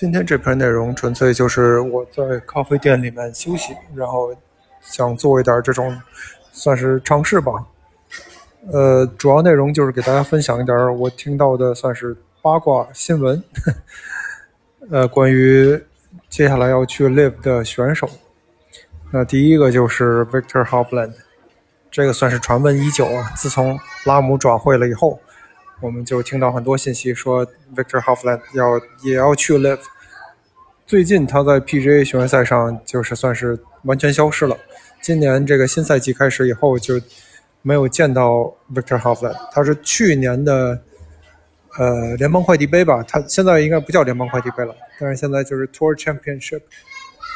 今天这篇内容纯粹就是我在咖啡店里面休息，然后想做一点这种算是尝试吧。呃，主要内容就是给大家分享一点我听到的算是八卦新闻。呃，关于接下来要去 Live 的选手，那第一个就是 Victor Hovland，这个算是传闻已久啊。自从拉姆转会了以后。我们就听到很多信息说，Victor Hovland 要也要去 Live。最近他在 PGA 巡回赛上就是算是完全消失了。今年这个新赛季开始以后就没有见到 Victor Hovland。他是去年的呃联邦快递杯吧？他现在应该不叫联邦快递杯了，但是现在就是 Tour Championship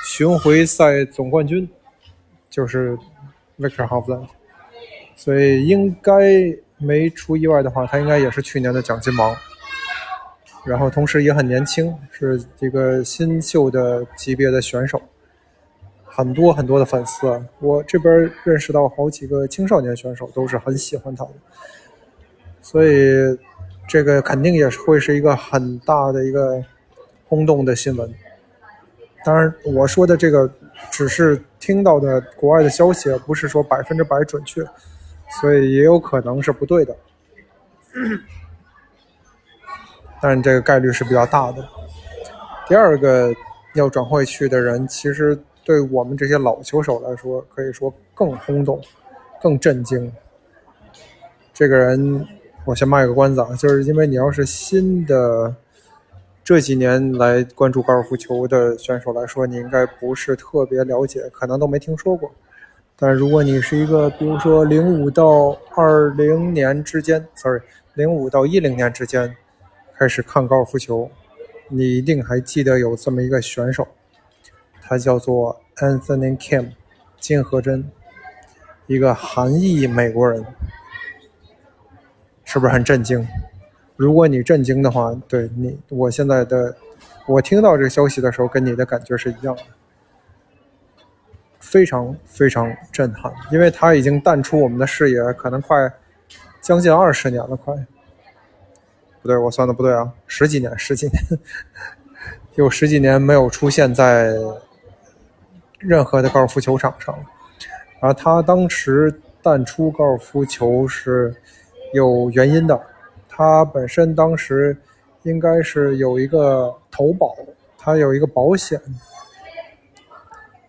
巡回赛总冠军就是 Victor Hovland，所以应该。没出意外的话，他应该也是去年的奖金王。然后同时也很年轻，是一个新秀的级别的选手，很多很多的粉丝。我这边认识到好几个青少年选手都是很喜欢他的，所以这个肯定也是会是一个很大的一个轰动的新闻。当然，我说的这个只是听到的国外的消息，不是说百分之百准确。所以也有可能是不对的，但这个概率是比较大的。第二个要转会去的人，其实对我们这些老球手来说，可以说更轰动、更震惊。这个人，我先卖个关子啊，就是因为你要是新的这几年来关注高尔夫球的选手来说，你应该不是特别了解，可能都没听说过。但如果你是一个，比如说零五到二零年之间，sorry，零五到一零年之间开始看高尔夫球，你一定还记得有这么一个选手，他叫做 Anthony Kim，金和珍，一个韩裔美国人，是不是很震惊？如果你震惊的话，对你，我现在的，我听到这个消息的时候，跟你的感觉是一样的。非常非常震撼，因为他已经淡出我们的视野，可能快将近二十年了，快不对，我算的不对啊，十几年，十几年，有十几年没有出现在任何的高尔夫球场上。了。而他当时淡出高尔夫球是有原因的，他本身当时应该是有一个投保，他有一个保险。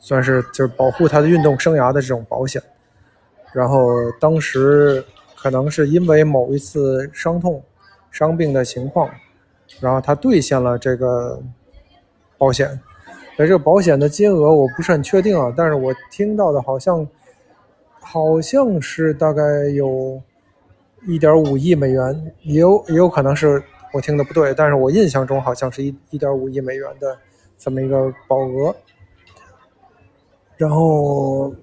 算是就是保护他的运动生涯的这种保险，然后当时可能是因为某一次伤痛、伤病的情况，然后他兑现了这个保险。那这个保险的金额我不是很确定啊，但是我听到的好像好像是大概有一点五亿美元，也有也有可能是我听的不对，但是我印象中好像是一一点五亿美元的这么一个保额。然后，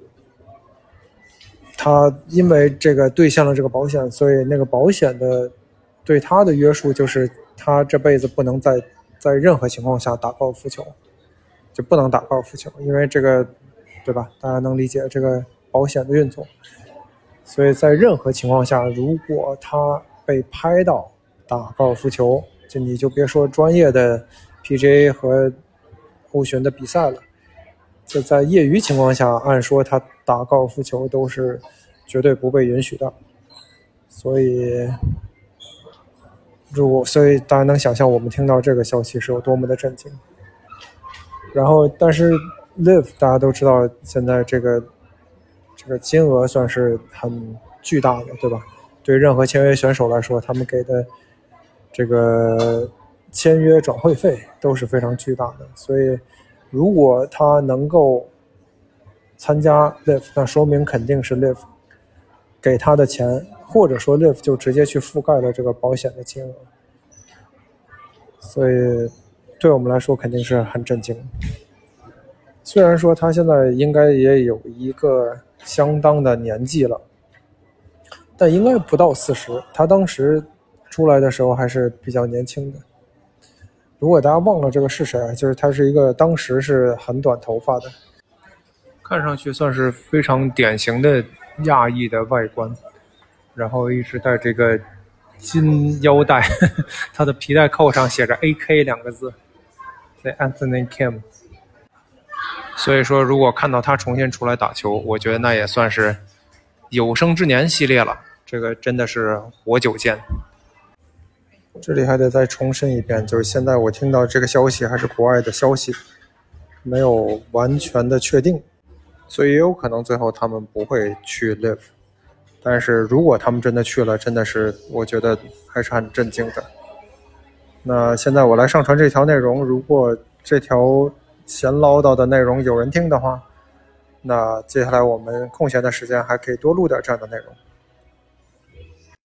他因为这个兑现了这个保险，所以那个保险的对他的约束就是，他这辈子不能在在任何情况下打高尔夫球，就不能打高尔夫球，因为这个，对吧？大家能理解这个保险的运作。所以在任何情况下，如果他被拍到打高尔夫球，就你就别说专业的 PGA 和欧巡的比赛了。就在业余情况下，按说他打高尔夫球都是绝对不被允许的，所以，如果所以大家能想象我们听到这个消息是有多么的震惊。然后，但是 Live 大家都知道，现在这个这个金额算是很巨大的，对吧？对任何签约选手来说，他们给的这个签约转会费都是非常巨大的，所以。如果他能够参加 Live，那说明肯定是 Live 给他的钱，或者说 Live 就直接去覆盖了这个保险的金额，所以对我们来说肯定是很震惊。虽然说他现在应该也有一个相当的年纪了，但应该不到四十。他当时出来的时候还是比较年轻的。如果大家忘了这个是谁？就是他是一个当时是很短头发的，看上去算是非常典型的亚裔的外观，然后一直戴这个金腰带，他的皮带扣上写着 “AK” 两个字，The Anthony Kim。所以说，如果看到他重新出来打球，我觉得那也算是有生之年系列了。这个真的是活久见。这里还得再重申一遍，就是现在我听到这个消息还是国外的消息，没有完全的确定，所以也有可能最后他们不会去 Live。但是如果他们真的去了，真的是我觉得还是很震惊的。那现在我来上传这条内容，如果这条闲唠叨的内容有人听的话，那接下来我们空闲的时间还可以多录点这样的内容。